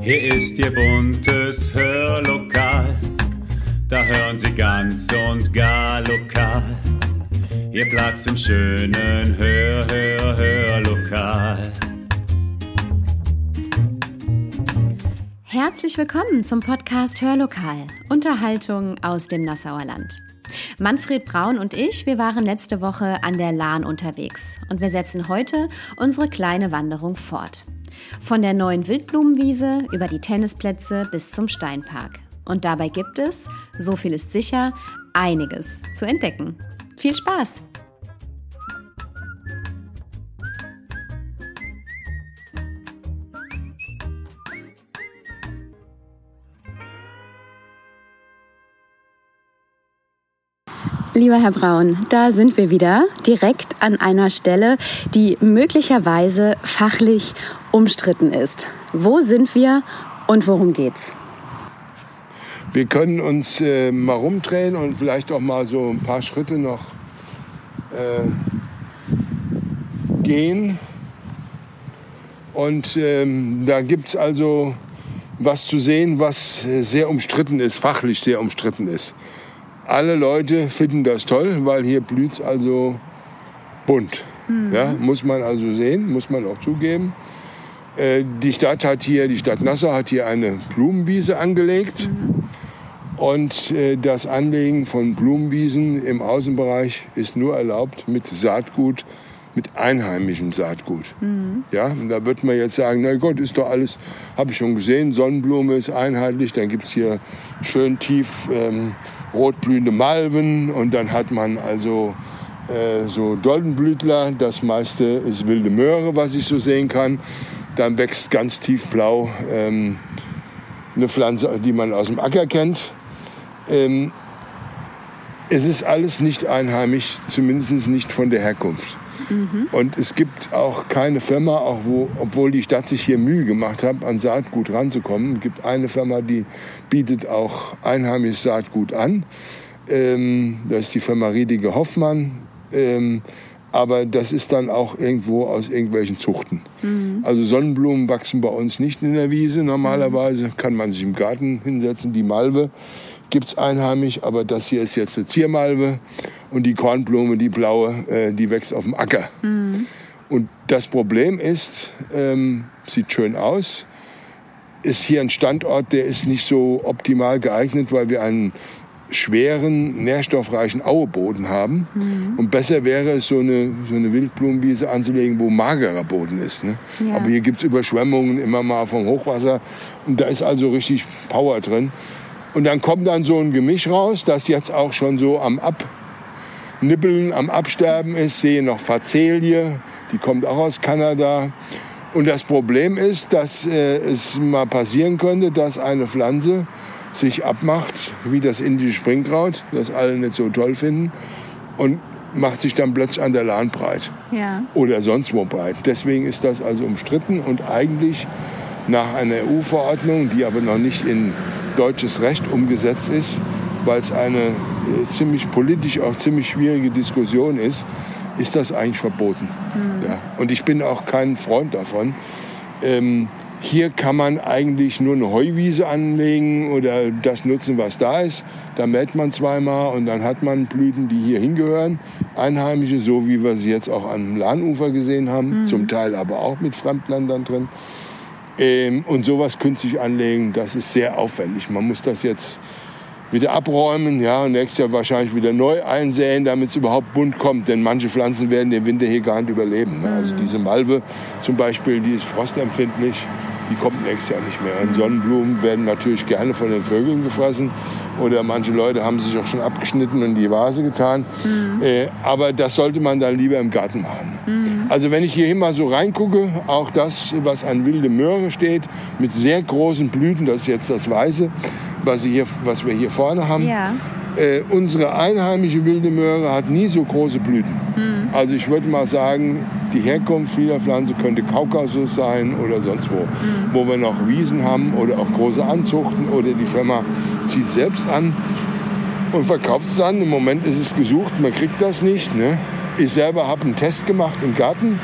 Hier ist Ihr buntes Hörlokal, da hören Sie ganz und gar lokal. Ihr Platz im schönen Hör, Hör, Hörlokal. Herzlich willkommen zum Podcast Hörlokal, Unterhaltung aus dem Nassauer Land. Manfred Braun und ich, wir waren letzte Woche an der Lahn unterwegs und wir setzen heute unsere kleine Wanderung fort. Von der neuen Wildblumenwiese über die Tennisplätze bis zum Steinpark. Und dabei gibt es, so viel ist sicher, einiges zu entdecken. Viel Spaß! Lieber Herr Braun, da sind wir wieder direkt an einer Stelle, die möglicherweise fachlich umstritten ist. Wo sind wir und worum geht's? Wir können uns äh, mal rumdrehen und vielleicht auch mal so ein paar Schritte noch äh, gehen. Und ähm, da gibt es also was zu sehen, was sehr umstritten ist, fachlich sehr umstritten ist. Alle Leute finden das toll, weil hier blüht es also bunt. Mhm. Ja, muss man also sehen, muss man auch zugeben. Äh, die Stadt hat hier, die Stadt Nassau hat hier eine Blumenwiese angelegt. Und äh, das Anlegen von Blumenwiesen im Außenbereich ist nur erlaubt mit Saatgut, mit einheimischem Saatgut. Mhm. Ja, und da wird man jetzt sagen, na Gott, ist doch alles, habe ich schon gesehen, Sonnenblume ist einheitlich, dann gibt es hier schön tief ähm, rotblühende Malven und dann hat man also äh, so Doldenblütler. Das meiste ist wilde Möhre, was ich so sehen kann. Dann wächst ganz tiefblau ähm, eine Pflanze, die man aus dem Acker kennt. Ähm, es ist alles nicht einheimisch, zumindest nicht von der Herkunft. Mhm. Und es gibt auch keine Firma, auch wo, obwohl die Stadt sich hier Mühe gemacht hat, an Saatgut ranzukommen. Es gibt eine Firma, die bietet auch einheimisches Saatgut an. Ähm, das ist die Firma Riedige Hoffmann. Ähm, aber das ist dann auch irgendwo aus irgendwelchen Zuchten. Mhm. Also Sonnenblumen wachsen bei uns nicht in der Wiese. Normalerweise kann man sich im Garten hinsetzen. Die Malve gibt es einheimisch, aber das hier ist jetzt eine Ziermalve und die Kornblume, die blaue, äh, die wächst auf dem Acker. Mhm. Und das Problem ist, ähm, sieht schön aus, ist hier ein Standort, der ist nicht so optimal geeignet, weil wir einen schweren, nährstoffreichen Aueboden haben. Mhm. Und besser wäre es, so eine, so eine Wildblumenwiese anzulegen, wo magerer Boden ist. Ne? Ja. Aber hier gibt es Überschwemmungen immer mal vom Hochwasser. Und da ist also richtig Power drin. Und dann kommt dann so ein Gemisch raus, das jetzt auch schon so am Abnippeln, am Absterben ist. Sehe noch Facelie, die kommt auch aus Kanada. Und das Problem ist, dass äh, es mal passieren könnte, dass eine Pflanze sich abmacht, wie das indische Springkraut, das alle nicht so toll finden, und macht sich dann plötzlich an der Lahn breit. Ja. Oder sonst wo breit. Deswegen ist das also umstritten und eigentlich nach einer EU-Verordnung, die aber noch nicht in deutsches Recht umgesetzt ist, weil es eine äh, ziemlich politisch auch ziemlich schwierige Diskussion ist, ist das eigentlich verboten. Mhm. Ja. Und ich bin auch kein Freund davon. Ähm, hier kann man eigentlich nur eine Heuwiese anlegen oder das nutzen, was da ist. Da mäht man zweimal und dann hat man Blüten, die hier hingehören. Einheimische, so wie wir sie jetzt auch am Lahnufer gesehen haben. Mhm. Zum Teil aber auch mit Fremdländern drin. Ähm, und sowas künstlich anlegen, das ist sehr aufwendig. Man muss das jetzt wieder abräumen, ja, und nächstes Jahr wahrscheinlich wieder neu einsäen, damit es überhaupt bunt kommt. Denn manche Pflanzen werden den Winter hier gar nicht überleben. Ne? Also diese Malve zum Beispiel, die ist frostempfindlich, die kommt nächstes Jahr nicht mehr. Und Sonnenblumen werden natürlich gerne von den Vögeln gefressen. Oder manche Leute haben sich auch schon abgeschnitten und in die Vase getan. Mhm. Äh, aber das sollte man dann lieber im Garten machen. Mhm. Also wenn ich hier mal so reingucke, auch das, was an wilde Möhre steht, mit sehr großen Blüten, das ist jetzt das Weiße, was, hier, was wir hier vorne haben. Ja. Äh, unsere einheimische wilde Möhre hat nie so große Blüten. Mhm. Also ich würde mal sagen, die Herkunft vieler Pflanzen könnte Kaukasus sein oder sonst wo. Mhm. Wo wir noch Wiesen haben oder auch große Anzuchten oder die Firma zieht selbst an und verkauft es dann. Im Moment ist es gesucht, man kriegt das nicht. Ne? Ich selber habe einen Test gemacht im Garten.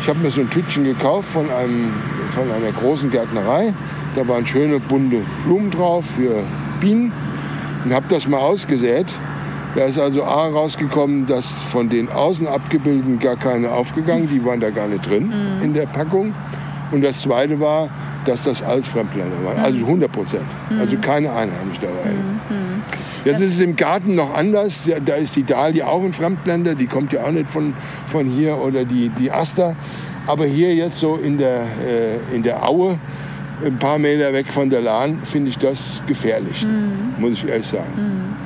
Ich habe mir so ein Tütchen gekauft von, einem, von einer großen Gärtnerei Da waren schöne bunte Blumen drauf für Bienen. Und habe das mal ausgesät. Da ist also A rausgekommen, dass von den außen abgebildeten gar keine aufgegangen, die waren da gar nicht drin in der Packung. Und das Zweite war, dass das alles Fremdländer waren, also 100 Prozent, also keine Einheimischen dabei. Jetzt ist es im Garten noch anders. Da ist die Dahlia auch ein Fremdländer, die kommt ja auch nicht von, von hier oder die, die Aster. Aber hier jetzt so in der, äh, in der Aue, ein paar Meter weg von der Lahn, finde ich das gefährlich, muss ich ehrlich sagen.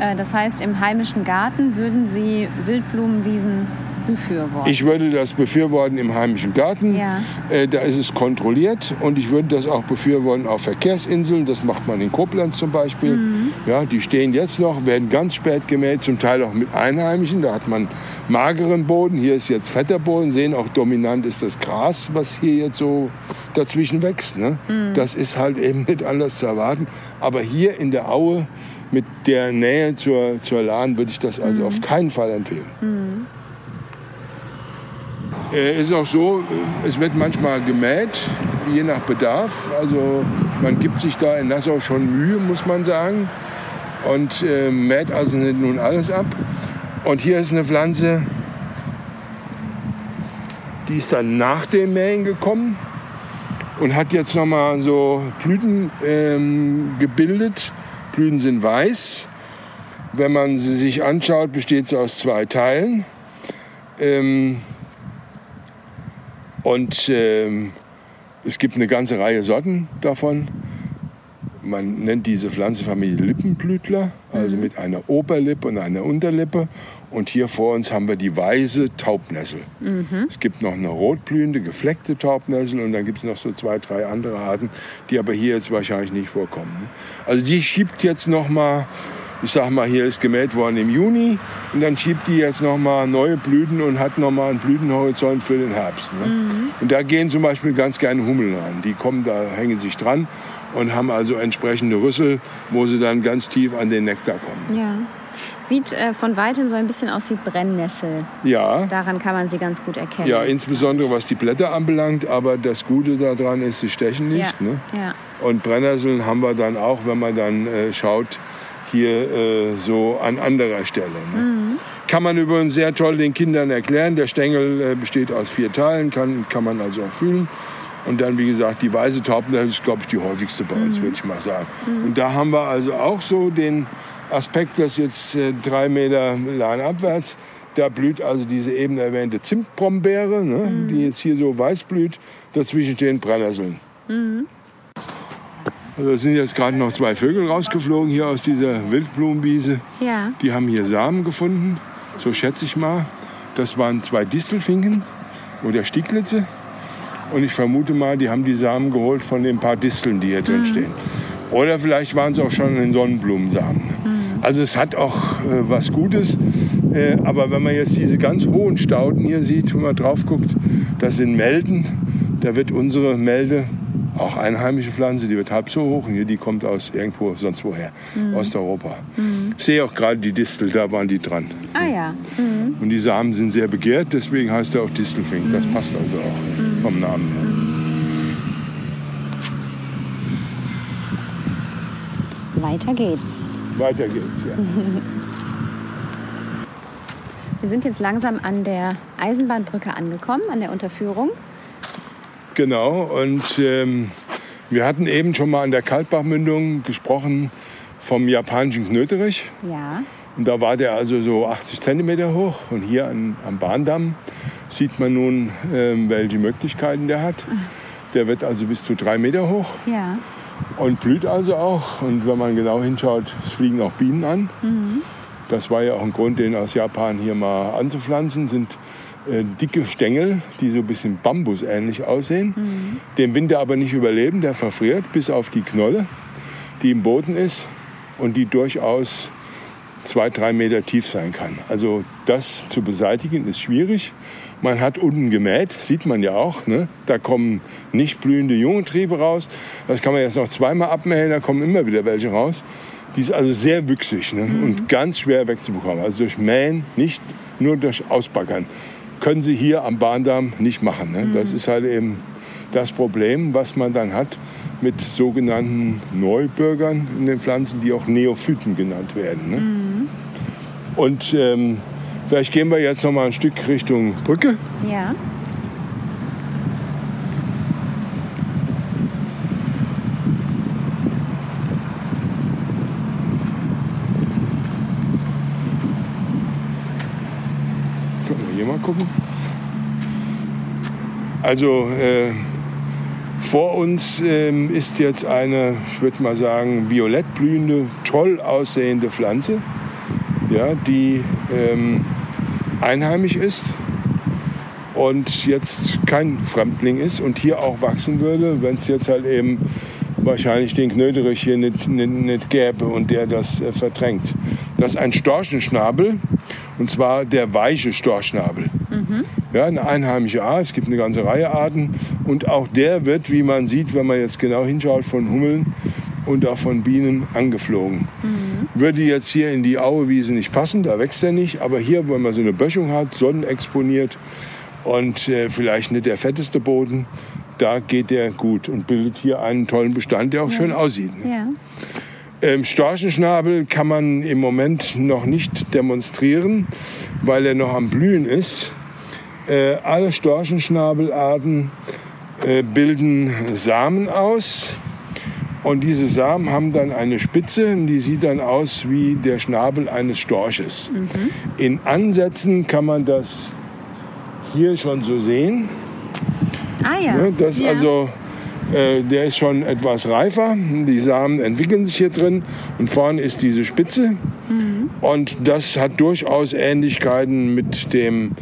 Äh, Das heißt, im heimischen Garten würden Sie Wildblumenwiesen befürworten. Ich würde das befürworten im heimischen Garten. Ja. Äh, da ist es kontrolliert und ich würde das auch befürworten auf Verkehrsinseln. Das macht man in Koblenz zum Beispiel. Ja, die stehen jetzt noch, werden ganz spät gemäht, zum Teil auch mit Einheimischen. Da hat man mageren Boden. Hier ist jetzt fetter Boden. Sehen auch dominant ist das Gras, was hier jetzt so dazwischen wächst. Ne? Das ist halt eben nicht anders zu erwarten. Aber hier in der Aue mit der Nähe zur, zur Lahn würde ich das also auf keinen Fall empfehlen. Äh, ist auch so, äh, es wird manchmal gemäht, je nach Bedarf. Also man gibt sich da in Nassau schon Mühe, muss man sagen. Und äh, mäht also nicht nun alles ab. Und hier ist eine Pflanze, die ist dann nach dem Mähen gekommen und hat jetzt nochmal so Blüten ähm, gebildet. Blüten sind weiß. Wenn man sie sich anschaut, besteht sie aus zwei Teilen. Ähm, und ähm, es gibt eine ganze Reihe Sorten davon. Man nennt diese Pflanzenfamilie Lippenblütler, also mit einer Oberlippe und einer Unterlippe. Und hier vor uns haben wir die weiße Taubnessel. Es gibt noch eine rotblühende, gefleckte Taubnessel und dann gibt es noch so zwei, drei andere Arten, die aber hier jetzt wahrscheinlich nicht vorkommen. Ne? Also die schiebt jetzt noch mal, ich sag mal, hier ist gemäht worden im Juni und dann schiebt die jetzt noch mal neue Blüten und hat noch mal einen Blütenhorizont für den Herbst. Ne? Und da gehen zum Beispiel ganz gerne Hummeln an. Die kommen, da hängen sich dran und haben also entsprechende Rüssel, wo sie dann ganz tief an den Nektar kommen. ja. Sieht äh, von weitem so ein bisschen aus wie Brennnessel. Ja, Daran kann man sie ganz gut erkennen. ja, insbesondere was die Blätter anbelangt, aber das Gute daran ist, sie stechen nicht. ja. Ne? ja. Und Brennnesseln haben wir dann auch, wenn man dann äh, schaut, hier äh, so an anderer Stelle. Ne? Kann man übrigens sehr toll den Kindern erklären. Der Stängel äh, besteht aus vier Teilen, kann, kann man also auch fühlen. Und dann, wie gesagt, die weiße Taubnessel ist, glaube ich, die häufigste bei uns, würde ich mal sagen. Und da haben wir also auch so den Aspekt, dass jetzt äh, drei Meter Lahn abwärts, da blüht also diese eben erwähnte Zimtbrombeere, ne, die jetzt hier so weiß blüht. Dazwischen stehen Brennnesseln. Also es sind jetzt gerade noch zwei Vögel rausgeflogen hier aus dieser Wildblumenwiese. Ja. Die haben hier Samen gefunden, so schätze ich mal. Das waren zwei Distelfinken oder Stieglitze. Und ich vermute mal, die haben die Samen geholt von den paar Disteln, die hier drin stehen. Oder vielleicht waren es auch schon in Sonnenblumensamen. Also es hat auch äh, was Gutes. Äh, aber wenn man jetzt diese ganz hohen Stauden hier sieht, wenn man drauf guckt, das sind Melden. Da wird unsere Melde, auch einheimische Pflanze, die wird halb so hoch. Und hier, die kommt aus irgendwo sonst woher, Osteuropa. Ich sehe auch gerade die Distel, da waren die dran. Ah ja. Und die Samen sind sehr begehrt, deswegen heißt er auch Distelfink. Das passt also auch vom Namen her. Weiter geht's. Weiter geht's, ja. Wir sind jetzt langsam an der Eisenbahnbrücke angekommen, an der Unterführung. Genau, und ähm, wir hatten eben schon mal an der Kaltbachmündung gesprochen vom japanischen Knöterich. Ja. Und da war der also so 80 Zentimeter hoch. Und hier an, am Bahndamm sieht man nun, ähm, welche Möglichkeiten der hat. Der wird also bis zu drei Meter hoch Ja. und blüht also auch. Und wenn man genau hinschaut, fliegen auch Bienen an. Das war ja auch ein Grund, den aus Japan hier mal anzupflanzen, sind äh, dicke Stängel, die so ein bisschen bambusähnlich aussehen, den Winter aber nicht überleben, der verfriert bis auf die Knolle, die im Boden ist und die durchaus zwei, drei Meter tief sein kann. Also das zu beseitigen ist schwierig. Man hat unten gemäht, sieht man ja auch. Ne? Da kommen nicht blühende junge Triebe raus. Das kann man jetzt noch zweimal abmähen, da kommen immer wieder welche raus. Die ist also sehr wüchsig ne? und ganz schwer wegzubekommen. Also durch Mähen, nicht nur durch Ausbaggern. Können Sie hier am Bahndamm nicht machen. Ne? Das ist halt eben das Problem, was man dann hat mit sogenannten Neubürgern in den Pflanzen, die auch Neophyten genannt werden. Ne? Mhm. Und ähm, vielleicht gehen wir jetzt noch mal ein Stück Richtung Brücke. Ja. Gucken. Also äh, vor uns ähm, ist jetzt eine, ich würde mal sagen, violett blühende, toll aussehende Pflanze, ja, die ähm, einheimisch ist und jetzt kein Fremdling ist und hier auch wachsen würde, wenn es jetzt halt eben wahrscheinlich den Knöterich hier nicht, nicht, nicht gäbe und der das äh, verdrängt. Das ist ein Storchenschnabel und zwar der weiche Storchschnabel. Mhm. Ja, eine einheimische Art. Es gibt eine ganze Reihe Arten. Und auch der wird, wie man sieht, wenn man jetzt genau hinschaut, von Hummeln und auch von Bienen angeflogen. Mhm. Würde jetzt hier in die Auewiese nicht passen, da wächst er nicht. Aber hier, wo man so eine Böschung hat, sonnenexponiert und äh, vielleicht nicht der fetteste Boden, da geht der gut und bildet hier einen tollen Bestand, der auch ja. schön aussieht. Ne? Ja. Ähm, Storchenschnabel kann man im Moment noch nicht demonstrieren, weil er noch am Blühen ist. Äh, alle Storchenschnabelarten äh, bilden Samen aus. Und diese Samen haben dann eine Spitze, die sieht dann aus wie der Schnabel eines Storches. Mhm. In Ansätzen kann man das hier schon so sehen. Ah ja. Ne, das ja. also äh, der ist schon etwas reifer. Die Samen entwickeln sich hier drin und vorne ist diese Spitze. Mhm. Und das hat durchaus Ähnlichkeiten mit dem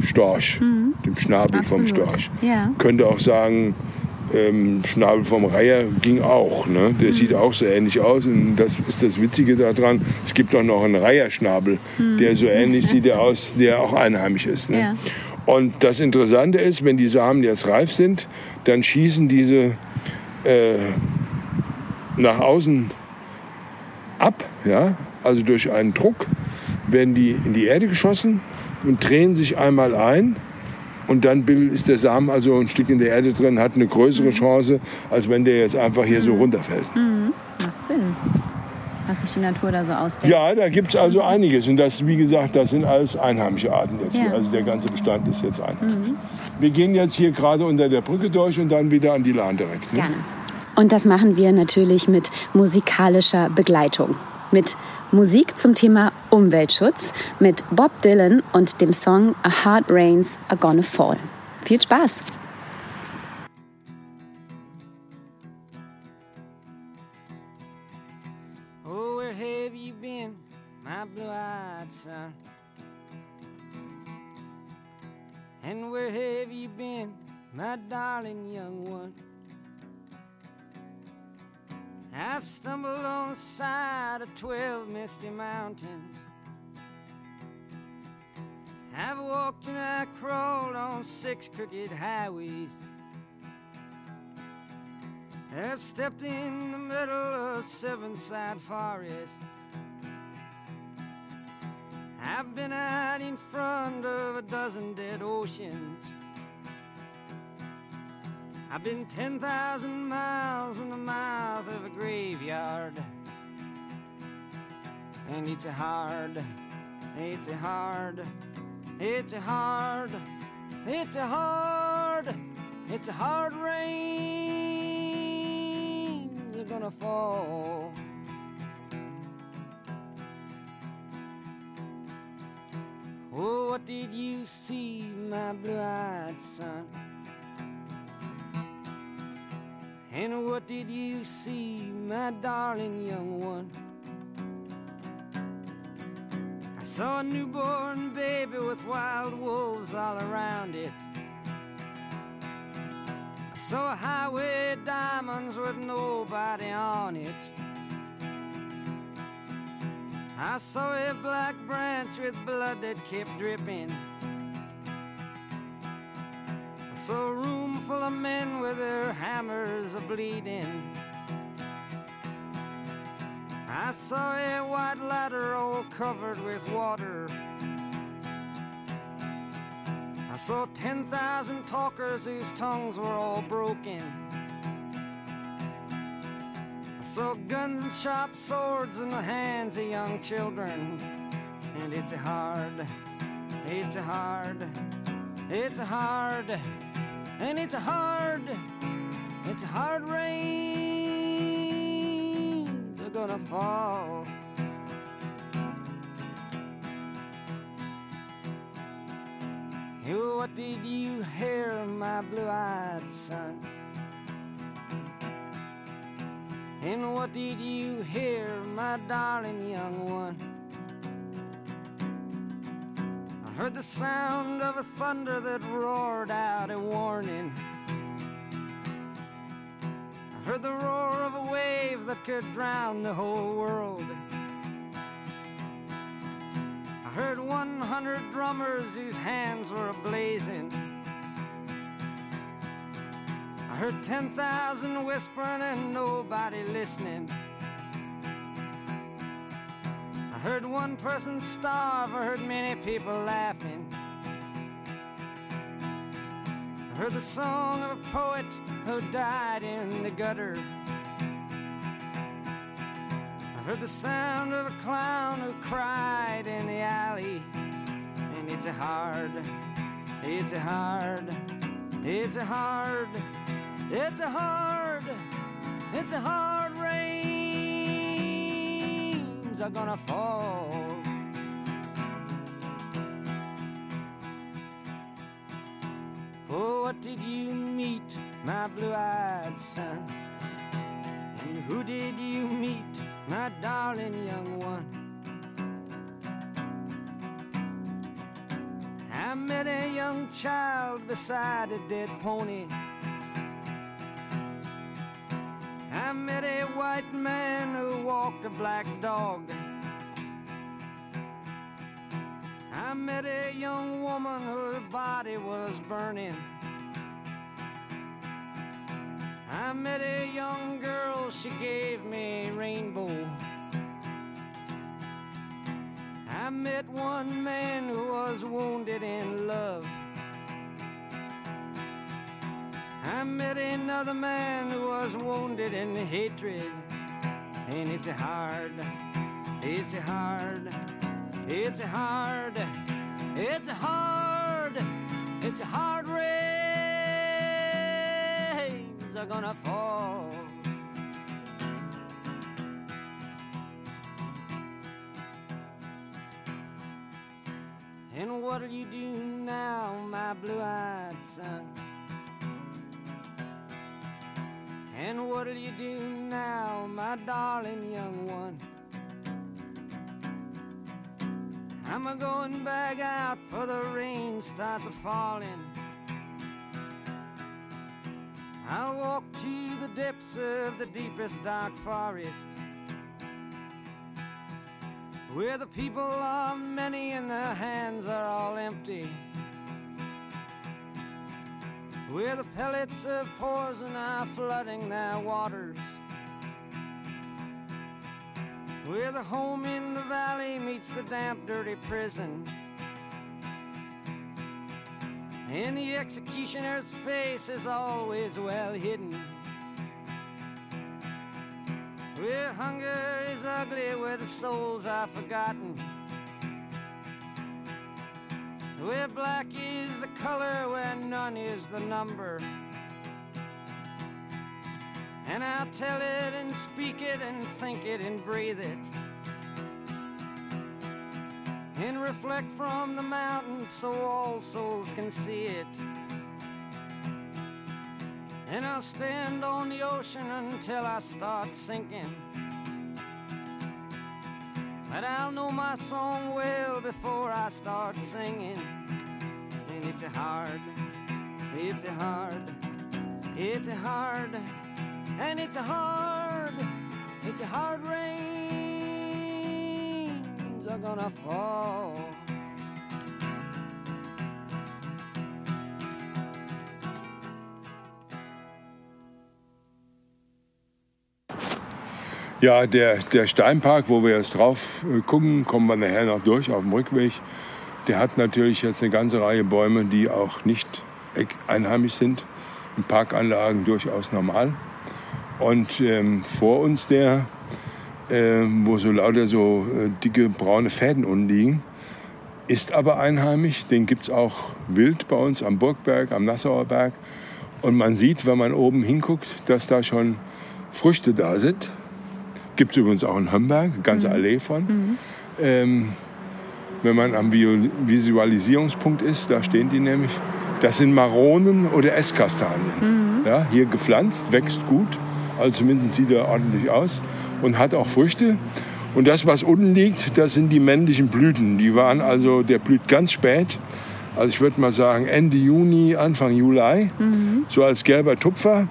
Storch, mhm. dem Schnabel Absolut. vom Storch. Ja. Könnte auch sagen, ähm, Schnabel vom Reiher ging auch. Ne? Der mhm. sieht auch so ähnlich aus. Und das ist das Witzige daran. Es gibt auch noch einen Reiherschnabel, mhm. der so ähnlich sieht der aus, der auch einheimisch ist. Ne? Ja. Und das Interessante ist, wenn die Samen jetzt reif sind, dann schießen diese äh, nach außen ab, ja, also durch einen Druck werden die in die Erde geschossen und drehen sich einmal ein und dann ist der Samen also ein Stück in der Erde drin, hat eine größere mhm. Chance, als wenn der jetzt einfach hier so mhm. runterfällt. Mhm. Macht Sinn was sich die Natur da so ausdenkt. Ja, da gibt es also einiges. Und das, wie gesagt, das sind alles einheimische Arten jetzt ja. hier. Also der ganze Bestand ist jetzt einheimisch. Mhm. Wir gehen jetzt hier gerade unter der Brücke durch und dann wieder an die Lahn direkt. Ne? Gerne. Und das machen wir natürlich mit musikalischer Begleitung. Mit Musik zum Thema Umweltschutz, mit Bob Dylan und dem Song A Hard Rains Are Gonna Fall. Viel Spaß! And where have you been, my darling young one? I've stumbled on the side of twelve misty mountains. I've walked and I crawled on six crooked highways. I've stepped in the middle of seven side forests. I've been out in front of a dozen dead oceans. I've been 10,000 miles in the mouth of a graveyard. And it's a hard, it's a hard, it's a hard, it's a hard, it's a hard rain. You're gonna fall. Oh, what did you see, my blue eyed son? And what did you see, my darling young one? I saw a newborn baby with wild wolves all around it. I saw a highway diamonds with nobody on it. I saw a black branch with blood that kept dripping. A room full of men with their hammers a bleeding. I saw a white ladder all covered with water. I saw 10,000 talkers whose tongues were all broken. I saw guns and sharp swords in the hands of young children. And it's hard, it's hard, it's hard, and it's a hard, it's a hard rain. They're gonna fall. Oh, What did you hear, my blue-eyed son? And what did you hear, my darling young one? Heard the sound of a thunder that roared out a warning. I heard the roar of a wave that could drown the whole world I heard 100 drummers whose hands were ablazing. I heard 10,000 whispering and nobody listening. I heard one person starve, I heard many people laughing. I heard the song of a poet who died in the gutter I heard the sound of a clown who cried in the alley. And it's a hard, it's a hard, it's a hard, it's a hard, it's a hard are gonna fall. Oh, what did you meet, my blue-eyed son? And who did you meet? my darling young one. I met a young child beside a dead pony. I met a white man who walked a black dog. Met a young woman whose body was burning. I met a young girl, she gave me rainbow. I met one man who was wounded in love. I met another man who was wounded in hatred. And it's hard, it's hard, it's hard, it's a hard, it's a hard race are gonna fall. And what'll you do now, my blue-eyed son? And what'll you do now, my darling young one? I'm a going back out for the rain starts a falling. I'll walk to the depths of the deepest dark forest Where the people are many and their hands are all empty Where the pellets of poison are flooding their waters Where the home in the valley meets the damp, dirty prison and the executioner's face is always well hidden. Where hunger is ugly, where the souls are forgotten. Where black is the color, where none is the number. And I'll tell it and speak it and think it and breathe it and reflect from the mountains so all souls can see it. And I'll stand on the ocean until I start sinking. But I'll know my song well before I start singing. And it's a hard, it's a hard, it's a hard, and it's a hard, it's a hard rain are gonna fall. Ja, der, der Steinpark, wo wir jetzt drauf äh, gucken, kommen wir nachher noch durch auf dem Rückweg. Der hat natürlich jetzt eine ganze Reihe Bäume, die auch nicht einheimisch sind. In Parkanlagen durchaus normal. Und ähm, vor uns der, äh, wo so lauter so äh, dicke braune Fäden unten liegen, ist aber einheimisch. Den gibt es auch wild bei uns am Burgberg, am Nassauer Berg. Und man sieht, wenn man oben hinguckt, dass da schon Früchte da sind. Gibt es übrigens auch in Hömberg, eine ganze mhm. Allee von. Mhm. Ähm, wenn man am Visualisierungspunkt ist, da stehen die nämlich, das sind Maronen oder Esskastanien. Mhm. Ja, hier gepflanzt, wächst gut, also zumindest sieht er ordentlich aus und hat auch Früchte. Und das, was unten liegt, das sind die männlichen Blüten. Die waren also, der blüht ganz spät. Also ich würde mal sagen Ende Juni, Anfang Juli, mhm. so als gelber Tupfer.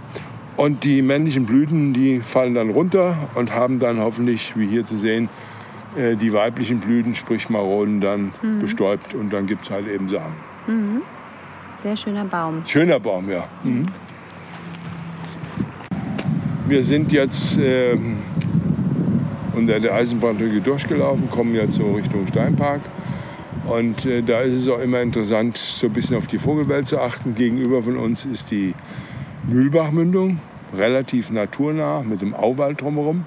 Und die männlichen Blüten, die fallen dann runter und haben dann hoffentlich, wie hier zu sehen, äh, die weiblichen Blüten, sprich Maronen, dann mhm. bestäubt und dann gibt es halt eben Samen. Mhm. Sehr schöner Baum. Schöner Baum, ja. Mhm. Wir sind jetzt äh, unter der Eisenbahnbrücke durchgelaufen, kommen jetzt so Richtung Steinpark. Und äh, da ist es auch immer interessant, so ein bisschen auf die Vogelwelt zu achten. Gegenüber von uns ist die Mühlbachmündung, relativ naturnah, mit dem Auwald drumherum.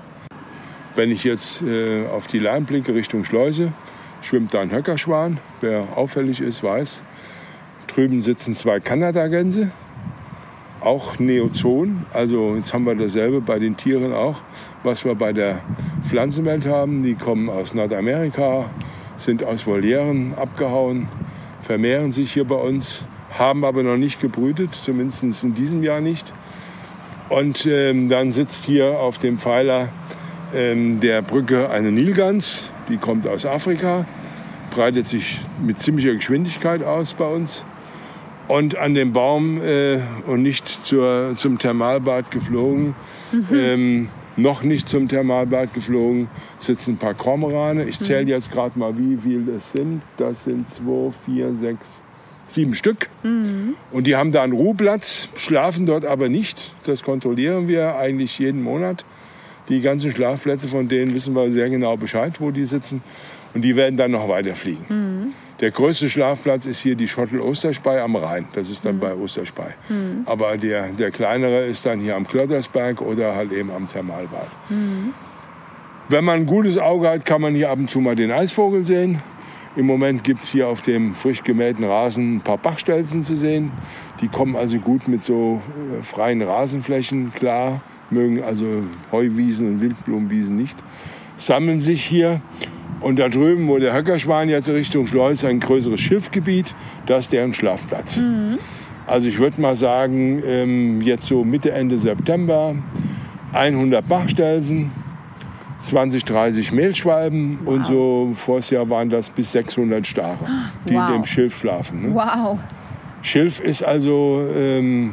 Wenn ich jetzt äh, auf die Leim blicke Richtung Schleuse, schwimmt da ein Höckerschwan. Wer auffällig ist, weiß. Drüben sitzen zwei Kanadagänse, auch Neozon. Also jetzt haben wir dasselbe bei den Tieren auch, was wir bei der Pflanzenwelt haben. Die kommen aus Nordamerika, sind aus Volieren abgehauen, vermehren sich hier bei uns, haben aber noch nicht gebrütet, zumindest in diesem Jahr nicht. Und ähm, dann sitzt hier auf dem Pfeiler ähm, der Brücke eine Nilgans, die kommt aus Afrika, breitet sich mit ziemlicher Geschwindigkeit aus bei uns. Und an dem Baum äh, und nicht zur, zum Thermalbad geflogen, mhm. ähm, noch nicht zum Thermalbad geflogen, sitzen ein paar Kormorane. Ich zähle mhm. jetzt gerade mal, wie viele das sind. Das sind zwei, vier, sechs, sieben Stück. Mhm. Und die haben da einen Ruheplatz, schlafen dort aber nicht. Das kontrollieren wir eigentlich jeden Monat. Die ganzen Schlafplätze von denen wissen wir sehr genau Bescheid, wo die sitzen. Und die werden dann noch weiterfliegen. Mhm. Der größte Schlafplatz ist hier die Schottel Osterspey am Rhein. Das ist dann mhm. bei Osterspey. Mhm. Aber der, der kleinere ist dann hier am Klottersberg oder halt eben am Thermalbad. Mhm. Wenn man ein gutes Auge hat, kann man hier ab und zu mal den Eisvogel sehen. Im Moment gibt es hier auf dem frisch gemähten Rasen ein paar Bachstelzen zu sehen. Die kommen also gut mit so äh, freien Rasenflächen klar, mögen also Heuwiesen und Wildblumenwiesen nicht. Sammeln sich hier und da drüben, wo der Höckerschwan jetzt Richtung Schleus, ein größeres Schiffgebiet, das ist deren Schlafplatz. Mhm. Also ich würde mal sagen, ähm, jetzt so Mitte, Ende September 100 Bachstelzen, 20, 30 Mehlschwalben wow. und so vors Jahr waren das bis 600 Stare, die wow. in dem Schilf schlafen. Ne? Wow. Schilf ist also ähm,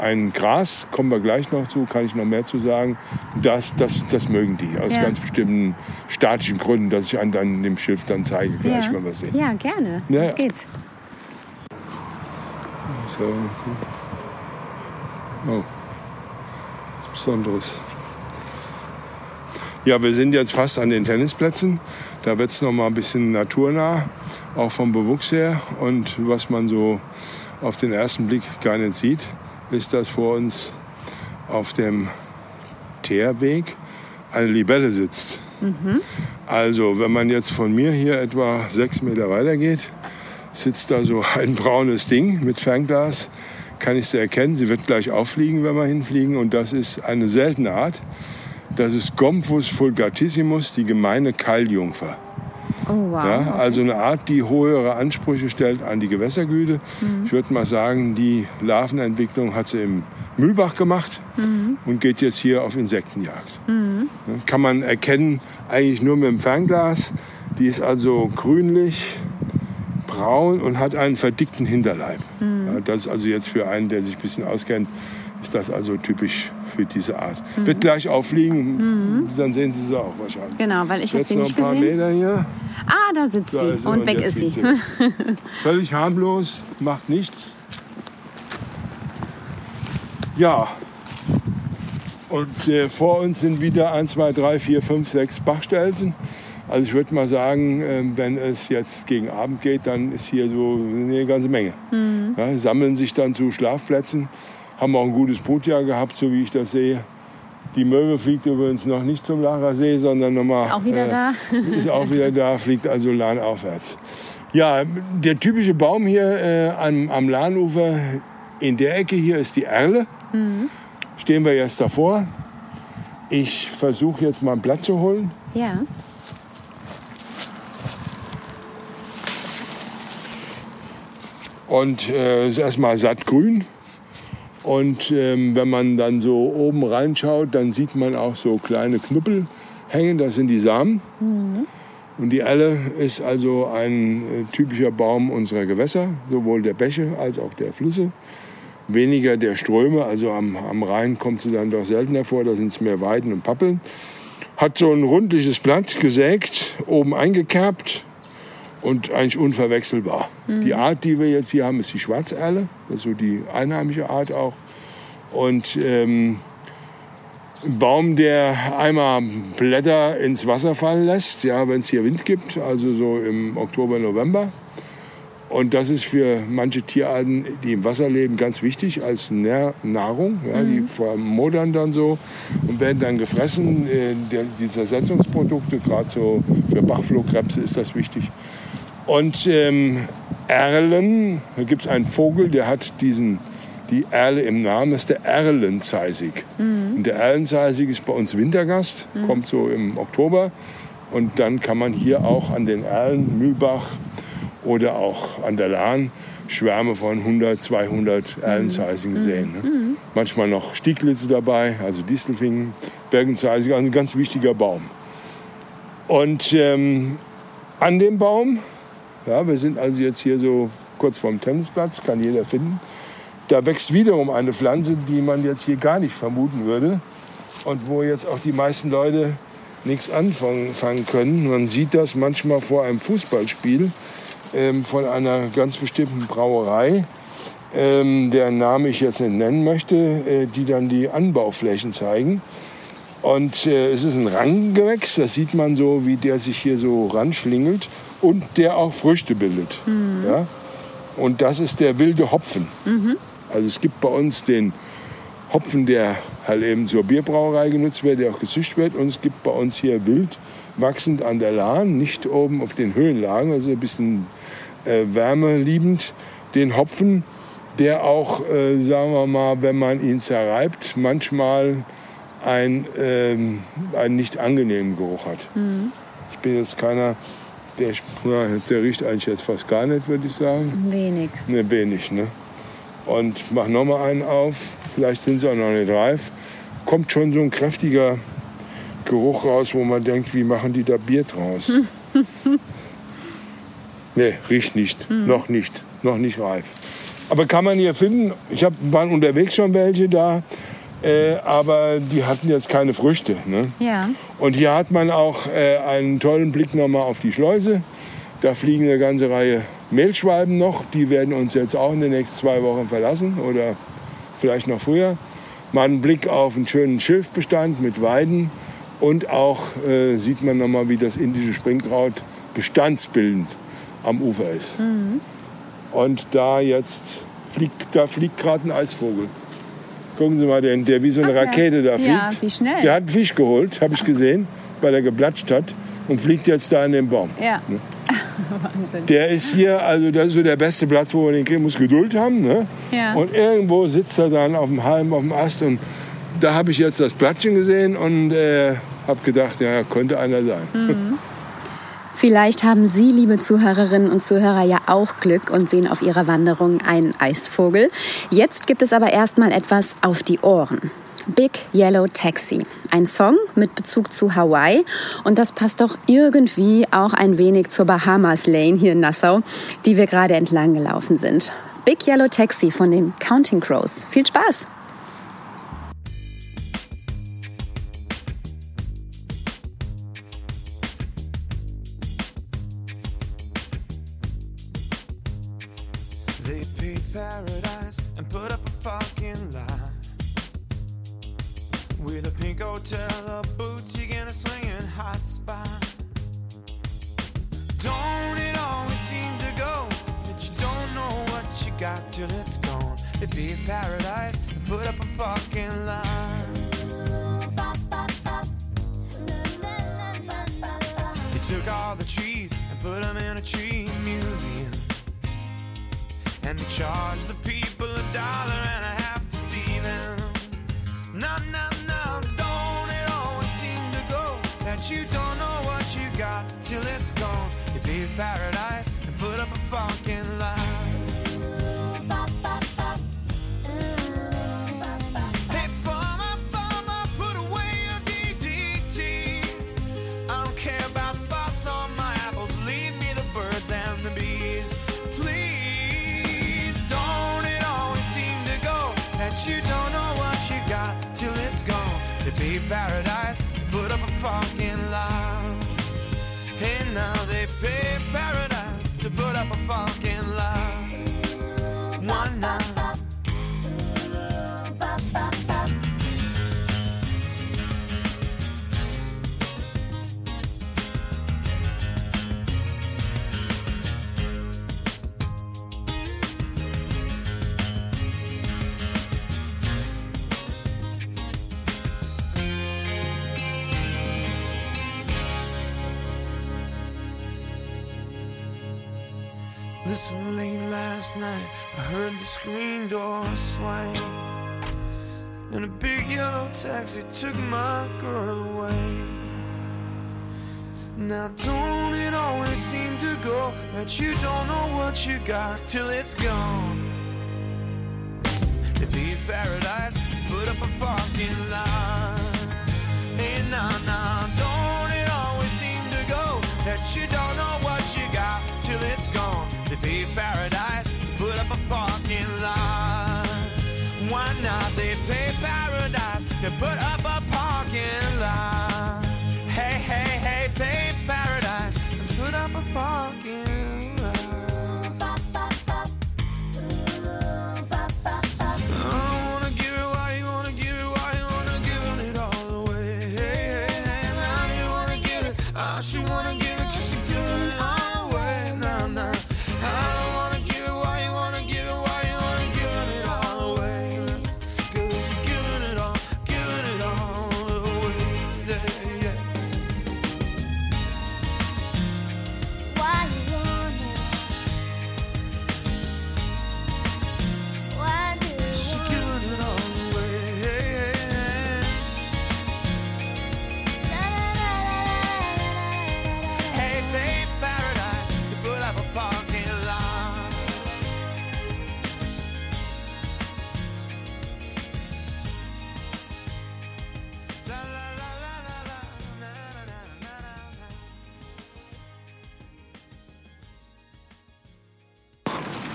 ein Gras, kommen wir gleich noch zu, kann ich noch mehr zu sagen. Das, das, das mögen die aus ja. ganz bestimmten statischen Gründen, dass ich an dann dem Schiff dann zeige gleich, ja. wenn wir sehen. Ja, gerne. Ja. Los geht's. So. Oh. Was Besonderes. Ja, wir sind jetzt fast an den Tennisplätzen. Da wird es noch mal ein bisschen naturnah, auch vom Bewuchs her. Und was man so auf den ersten Blick gar nicht sieht, ist, dass vor uns auf dem Teerweg eine Libelle sitzt. Mhm. Also, wenn man jetzt von mir hier etwa sechs Meter weiter geht, sitzt da so ein braunes Ding mit Fernglas. Kann ich sie erkennen. Sie wird gleich auffliegen, wenn wir hinfliegen. Und das ist eine seltene Art. Das ist Gomphus fulgatissimus, die gemeine Keiljungfer. Oh, wow. ja, also eine Art, die höhere Ansprüche stellt an die Gewässergüte. Mhm. Ich würde mal sagen, die Larvenentwicklung hat sie im Mühlbach gemacht mhm. und geht jetzt hier auf Insektenjagd. Mhm. Kann man erkennen, eigentlich nur mit dem Fernglas. Die ist also grünlich, braun und hat einen verdickten Hinterleib. Mhm. Ja, das ist also jetzt für einen, der sich ein bisschen auskennt, ist das also typisch für diese Art. Mhm. Wird gleich auffliegen, mhm. dann sehen Sie sie auch wahrscheinlich. Genau, weil ich habe sie nicht noch ein paar gesehen. Meter hier. Ah, da sitzt da sie und, und weg ist sie. sie. Völlig harmlos, macht nichts. Ja, und äh, vor uns sind wieder 1, 2, 3, 4, 5, 6 Bachstelzen. Also ich würde mal sagen, äh, wenn es jetzt gegen Abend geht, dann ist hier so eine ganze Menge. Mhm. Ja, sammeln sich dann zu Schlafplätzen, haben auch ein gutes Brutjahr gehabt, so wie ich das sehe. Die Möwe fliegt übrigens noch nicht zum Lacher See, sondern nochmal. Ist auch wieder äh, da. ist auch wieder da, fliegt also lahnaufwärts. Ja, der typische Baum hier äh, am, am Lahnufer in der Ecke hier ist die Erle. Mhm. Stehen wir jetzt davor. Ich versuche jetzt mal ein Blatt zu holen. Ja. Und äh, ist erstmal sattgrün. Und ähm, wenn man dann so oben reinschaut, dann sieht man auch so kleine Knüppel hängen. Das sind die Samen. Mhm. Und die Elle ist also ein äh, typischer Baum unserer Gewässer, sowohl der Bäche als auch der Flüsse. Weniger der Ströme, also am, am Rhein kommt sie dann doch seltener vor, da sind es mehr Weiden und Pappeln. Hat so ein rundliches Blatt gesägt, oben eingekerbt und eigentlich unverwechselbar. Mhm. Die Art, die wir jetzt hier haben, ist die Schwarzerle, das ist so die einheimische Art auch. Und ähm, ein Baum, der einmal Blätter ins Wasser fallen lässt, ja, wenn es hier Wind gibt, also so im Oktober, November. Und das ist für manche Tierarten, die im Wasser leben, ganz wichtig als Nahrung. Ja, mhm. Die vermodern dann so und werden dann gefressen. Äh, die Zersetzungsprodukte, gerade so für Bachflohkrebse ist das wichtig. Und ähm, Erlen, da gibt es einen Vogel, der hat diesen die Erle im Namen, das ist der Erlenzeisig. Mhm. Und der Erlenzeisig ist bei uns Wintergast, mhm. kommt so im Oktober. Und dann kann man hier auch an den Erlen, Mühlbach oder auch an der Lahn Schwärme von 100, 200 Erlenzeisigen mhm. sehen. Ne? Mhm. Manchmal noch Stieglitze dabei, also Distelfingen, Bergenzeisig, also ein ganz wichtiger Baum. Und ähm, an dem Baum, ja, wir sind also jetzt hier so kurz vorm Tennisplatz, kann jeder finden, da wächst wiederum eine Pflanze, die man jetzt hier gar nicht vermuten würde und wo jetzt auch die meisten Leute nichts anfangen können. Man sieht das manchmal vor einem Fußballspiel ähm, von einer ganz bestimmten Brauerei, ähm, deren Name ich jetzt nicht nennen möchte, äh, die dann die Anbauflächen zeigen. Und äh, es ist ein Ranggewächs, das sieht man so, wie der sich hier so ranschlingelt und der auch Früchte bildet. Mhm. Ja? Und das ist der wilde Hopfen. Mhm. Also es gibt bei uns den Hopfen, der halt eben zur Bierbrauerei genutzt wird, der auch gezüchtet wird. Und es gibt bei uns hier wild wachsend an der Lahn, nicht oben auf den Höhenlagen, also ein bisschen äh, wärmeliebend, den Hopfen, der auch, äh, sagen wir mal, wenn man ihn zerreibt, manchmal ein, ähm, einen nicht angenehmen Geruch hat. Mhm. Ich bin jetzt keiner, der, der riecht eigentlich jetzt fast gar nicht, würde ich sagen. Wenig. Ne, wenig, ne? und mach noch mal einen auf. Vielleicht sind sie auch noch nicht reif. Kommt schon so ein kräftiger Geruch raus, wo man denkt, wie machen die da Bier draus? nee, riecht nicht. Mhm. Noch nicht. Noch nicht reif. Aber kann man hier finden. Ich hab, waren unterwegs schon welche da. Äh, aber die hatten jetzt keine Früchte. Ne? Ja. Und hier hat man auch äh, einen tollen Blick noch mal auf die Schleuse. Da fliegen eine ganze Reihe Mehlschwalben noch. Die werden uns jetzt auch in den nächsten zwei Wochen verlassen oder vielleicht noch früher. Mal einen Blick auf einen schönen Schilfbestand mit Weiden. Und auch äh, sieht man noch mal, wie das indische Springkraut bestandsbildend am Ufer ist. Mhm. Und da jetzt fliegt, da fliegt gerade ein Eisvogel. Gucken Sie mal, den, der wie so eine okay. Rakete da fliegt. Ja, wie schnell. Der hat einen Fisch geholt, habe ich gesehen, weil er geplatscht hat und fliegt jetzt da in den Baum. Ja. Ne? Wahnsinn. Der ist hier, also das ist so der beste Platz, wo man den kriegen muss, Geduld haben. Ne? Ja. Und irgendwo sitzt er dann auf dem Halm, auf dem Ast und da habe ich jetzt das Blattchen gesehen und äh, habe gedacht, ja, könnte einer sein. Mhm. Vielleicht haben Sie, liebe Zuhörerinnen und Zuhörer, ja auch Glück und sehen auf Ihrer Wanderung einen Eisvogel. Jetzt gibt es aber erstmal etwas auf die Ohren. Big Yellow Taxi. Ein Song mit Bezug zu Hawaii. Und das passt doch irgendwie auch ein wenig zur Bahamas Lane hier in Nassau, die wir gerade entlang gelaufen sind. Big Yellow Taxi von den Counting Crows. Viel Spaß! Paradise, put up a fucking line. Hey, now they pay paradise to put up a fucking line. Taxi took my girl away. Now, don't it always seem to go that you don't know what you got till it's gone? They leave paradise to put up a fucking line. Hey, nah, nah, don't it always seem to go that you don't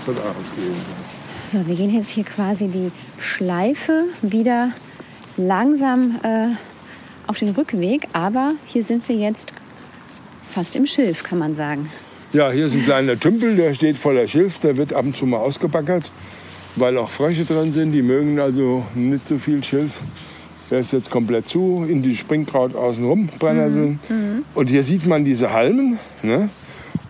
Von Abend gehen. So, wir gehen jetzt hier quasi die Schleife wieder langsam äh, auf den Rückweg, aber hier sind wir jetzt fast im Schilf, kann man sagen. Ja, hier ist ein kleiner Tümpel, der steht voller Schilf. Der wird ab und zu mal ausgebaggert, weil auch Frösche drin sind. Die mögen also nicht so viel Schilf. Der ist jetzt komplett zu, in die Springkraut außenrum, Brennnesseln. Und hier sieht man diese Halmen. Ne?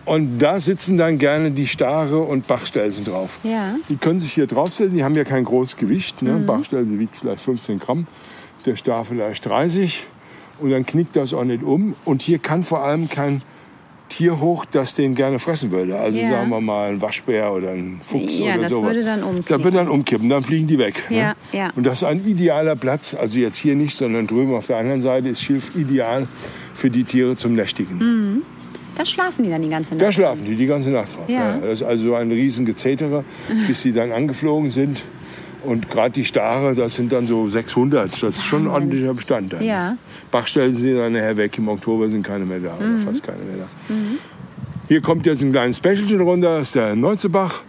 Und da sitzen dann gerne die Stare und Bachstelzen drauf. Ja. Die können sich hier draufsetzen, die haben ja kein großes Gewicht. Ne? Bachstelze wiegt vielleicht 15 Gramm, der Star vielleicht 30. Und dann knickt das auch nicht um. Und hier kann vor allem kein Tier hoch, das den gerne fressen würde. Also Ja. sagen wir mal ein Waschbär oder ein Fuchs Ja, oder das sowas. würde dann umkippen. Das wird dann umkippen, dann fliegen die weg. Ja, ne? ja. Und das ist ein idealer Platz, also jetzt hier nicht, sondern drüben auf der anderen Seite ist Schilf ideal für die Tiere zum Nächtigen. Mhm. Da schlafen die dann die ganze Nacht. Da schlafen die die ganze Nacht drauf. Ja. Das ist also ein riesen Gezetere, bis sie dann angeflogen sind. Und gerade die Stare, das sind dann so 600. Das ist schon ein ordentlicher Bestand. Dann. Ja. Bachstelzen sind dann nachher weg. Im Oktober sind keine mehr da. Oder fast keine mehr da. Hier kommt jetzt ein kleines Specialchen runter. Das ist der Neuzebach.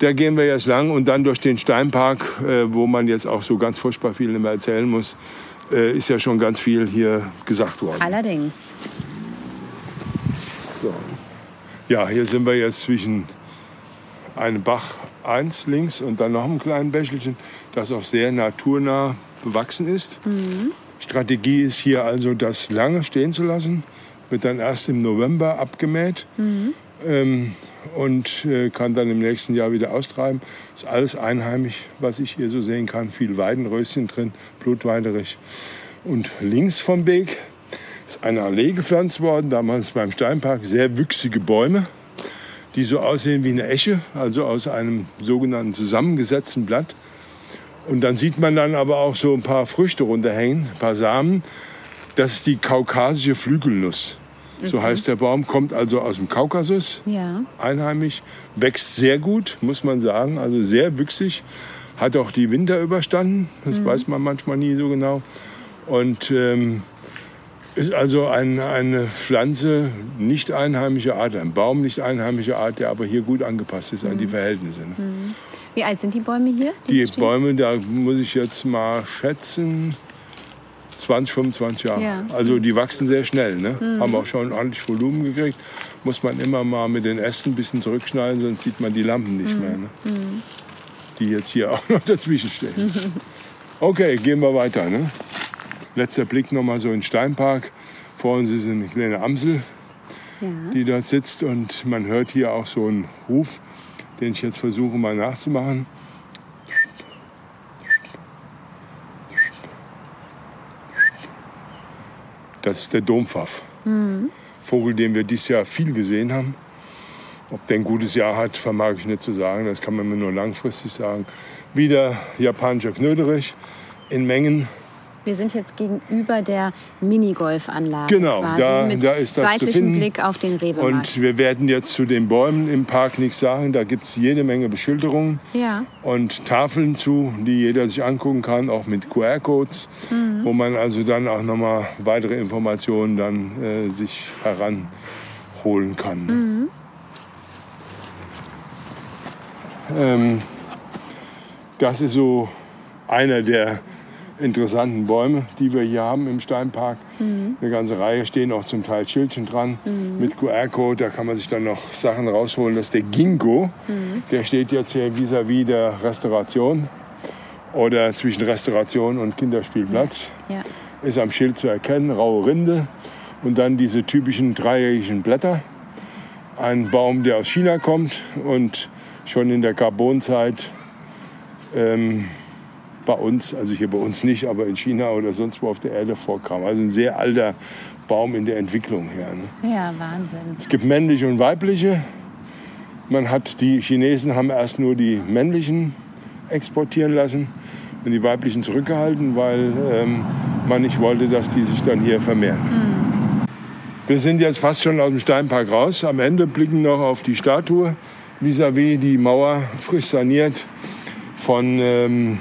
Der gehen wir jetzt lang und dann durch den Steinpark, äh, wo man jetzt auch so ganz furchtbar viel immer erzählen muss, äh, ist ja schon ganz viel hier gesagt worden. Allerdings. So. Ja, hier sind wir jetzt zwischen einem Bach 1 links und dann noch einem kleinen Bächelchen, das auch sehr naturnah bewachsen ist. Strategie ist hier also, das lange stehen zu lassen, wird dann erst im November abgemäht. Ähm, und äh, kann dann im nächsten Jahr wieder austreiben. Ist alles einheimisch, was ich hier so sehen kann. Viel Weidenröschen drin, Blutweiderich. Und links vom Weg ist eine Allee gepflanzt worden, damals beim Steinpark. Sehr wüchsige Bäume, die so aussehen wie eine Esche, also aus einem sogenannten zusammengesetzten Blatt. Und dann sieht man dann aber auch so ein paar Früchte runterhängen, ein paar Samen. Das ist die kaukasische Flügelnuss. So heißt der Baum, kommt also aus dem Kaukasus, Ja. einheimisch, wächst sehr gut, muss man sagen, also sehr wüchsig, hat auch die Winter überstanden, das weiß man manchmal nie so genau. Und ähm, ist also ein, eine Pflanze nicht einheimischer Art, ein Baum nicht einheimischer Art, der aber hier gut angepasst ist an die Verhältnisse. Ne? Wie alt sind die Bäume hier? Die stehen? Bäume, da muss ich jetzt mal schätzen, 20, 25 Jahre. Ja. Also die wachsen sehr schnell, ne? haben auch schon ordentlich Volumen gekriegt. Muss man immer mal mit den Ästen ein bisschen zurückschneiden, sonst sieht man die Lampen nicht mehr. Ne? Die jetzt hier auch noch dazwischen stehen. Okay, gehen wir weiter. Ne? Letzter Blick noch mal so in den Steinpark. Vor uns ist eine kleine Amsel, Ja. die dort sitzt und man hört hier auch so einen Ruf, den ich jetzt versuche mal nachzumachen. Das ist der Dompfaff. Vogel, den wir dieses Jahr viel gesehen haben. Ob der ein gutes Jahr hat, vermag ich nicht zu sagen. Das kann man mir nur langfristig sagen. Wieder japanischer Knöderich in Mengen. Wir sind jetzt gegenüber der Minigolfanlage. Genau, quasi, da- mit da ist das zu finden. Blick auf den Rewe-Markt. Und wir werden jetzt zu den Bäumen im Park nichts sagen. Da gibt es jede Menge Beschilderungen Ja. und Tafeln zu, die jeder sich angucken kann, auch mit QR-Codes, wo man also dann auch nochmal weitere Informationen dann äh, sich heranholen kann. Ähm, das ist so einer der interessanten Bäume, die wir hier haben im Steinpark. Eine ganze Reihe stehen auch zum Teil Schildchen dran mit QR-Code. Da kann man sich dann noch Sachen rausholen. Das ist der Ginkgo. Der steht jetzt hier vis-à-vis der Restauration oder zwischen Restauration und Kinderspielplatz. Ja. Ist am Schild zu erkennen, raue Rinde und dann diese typischen dreieckigen Blätter. Ein Baum, der aus China kommt und schon in der Carbonzeit ähm, bei uns, also hier bei uns nicht, aber in China oder sonst wo auf der Erde vorkam. Also ein sehr alter Baum in der Entwicklung her. Ne? ja, Wahnsinn. Es gibt männliche und weibliche. Man hat die Chinesen haben erst nur die männlichen exportieren lassen und die weiblichen zurückgehalten, weil ähm, man nicht wollte, dass die sich dann hier vermehren. Wir sind jetzt fast schon aus dem Steinpark raus. Am Ende blicken noch auf die Statue vis-à-vis die Mauer frisch saniert von ähm,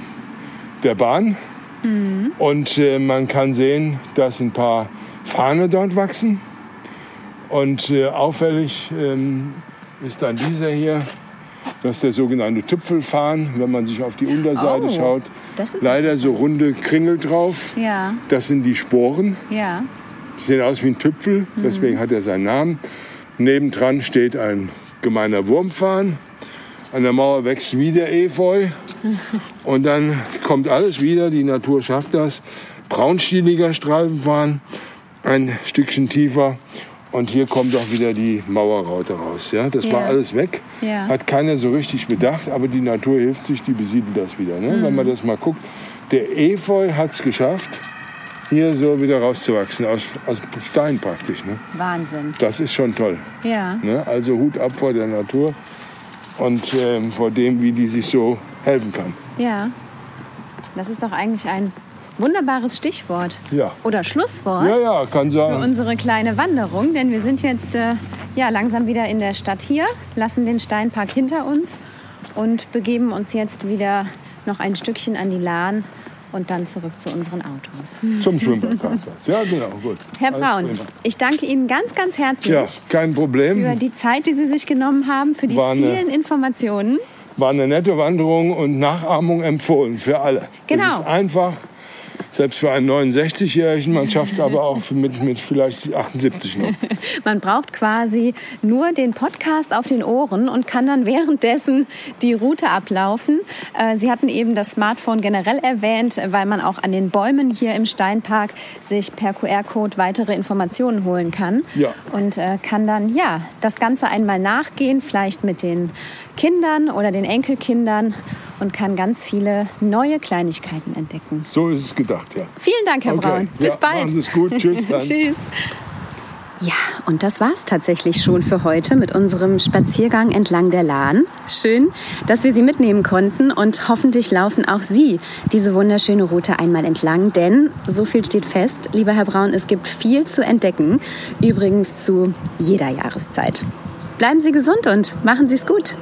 der Bahn. Und äh, man kann sehen, dass ein paar Fahne dort wachsen. Und äh, auffällig ähm, ist dann dieser hier. Das ist der sogenannte Tüpfelfarn, wenn man sich auf die Unterseite Oh, schaut. Leider so runde Kringel drauf. Ja, Das sind die Sporen. ja. Die sehen aus wie ein Tüpfel, deswegen hat er seinen Namen. Nebendran steht ein gemeiner Wurmfarn. An der Mauer wächst wieder Efeu. Und dann kommt alles wieder, die Natur schafft das. Braunstieliger Streifenfarn, ein Stückchen tiefer. Und hier kommt auch wieder die Mauerraute raus. Ja, das war Ja. alles weg. Ja. Hat keiner so richtig bedacht, aber die Natur hilft sich, die besiedelt das wieder. Ne? Wenn man das mal guckt. Der Efeu hat es geschafft, hier so wieder rauszuwachsen, aus, aus Stein praktisch. Ne? Wahnsinn. Das ist schon toll. Ja. Ne? Also Hut ab vor der Natur und ähm, vor dem, wie die sich so helfen kann. Ja. Das ist doch eigentlich ein wunderbares Stichwort. Ja. Oder Schlusswort. Ja, ja, kann für sagen. unsere kleine Wanderung, denn wir sind jetzt äh, ja, langsam wieder in der Stadt hier, lassen den Steinpark hinter uns und begeben uns jetzt wieder noch ein Stückchen an die Lahn und dann zurück zu unseren Autos. Zum Schwimmbadparkplatz. Ja, genau, gut. Herr Alles Braun, prima. ich danke Ihnen ganz, ganz herzlich Ja, kein für Problem. die Zeit, die Sie sich genommen haben, für die eine- vielen Informationen. War eine nette Wanderung und Nachahmung empfohlen für alle. Genau. Es ist einfach, Selbst für einen 69-Jährigen, man schafft es aber auch mit, mit vielleicht 78 noch. Man braucht quasi nur den Podcast auf den Ohren und kann dann währenddessen die Route ablaufen. Äh, Sie hatten eben das Smartphone generell erwähnt, weil man auch an den Bäumen hier im Steinpark sich per QR-Code weitere Informationen holen kann. Ja. Und äh, kann dann ja das Ganze einmal nachgehen, vielleicht mit den Kindern oder den Enkelkindern und kann ganz viele neue Kleinigkeiten entdecken. So ist es gedacht, ja. Vielen Dank, Herr Okay. Braun. Bis Ja, bald. machen Sie es gut. Tschüss dann. Tschüss. Ja, und das war's tatsächlich schon für heute mit unserem Spaziergang entlang der Lahn. Schön, dass wir Sie mitnehmen konnten und hoffentlich laufen auch Sie diese wunderschöne Route einmal entlang, denn so viel steht fest, lieber Herr Braun, es gibt viel zu entdecken, übrigens zu jeder Jahreszeit. Bleiben Sie gesund und machen Sie es gut.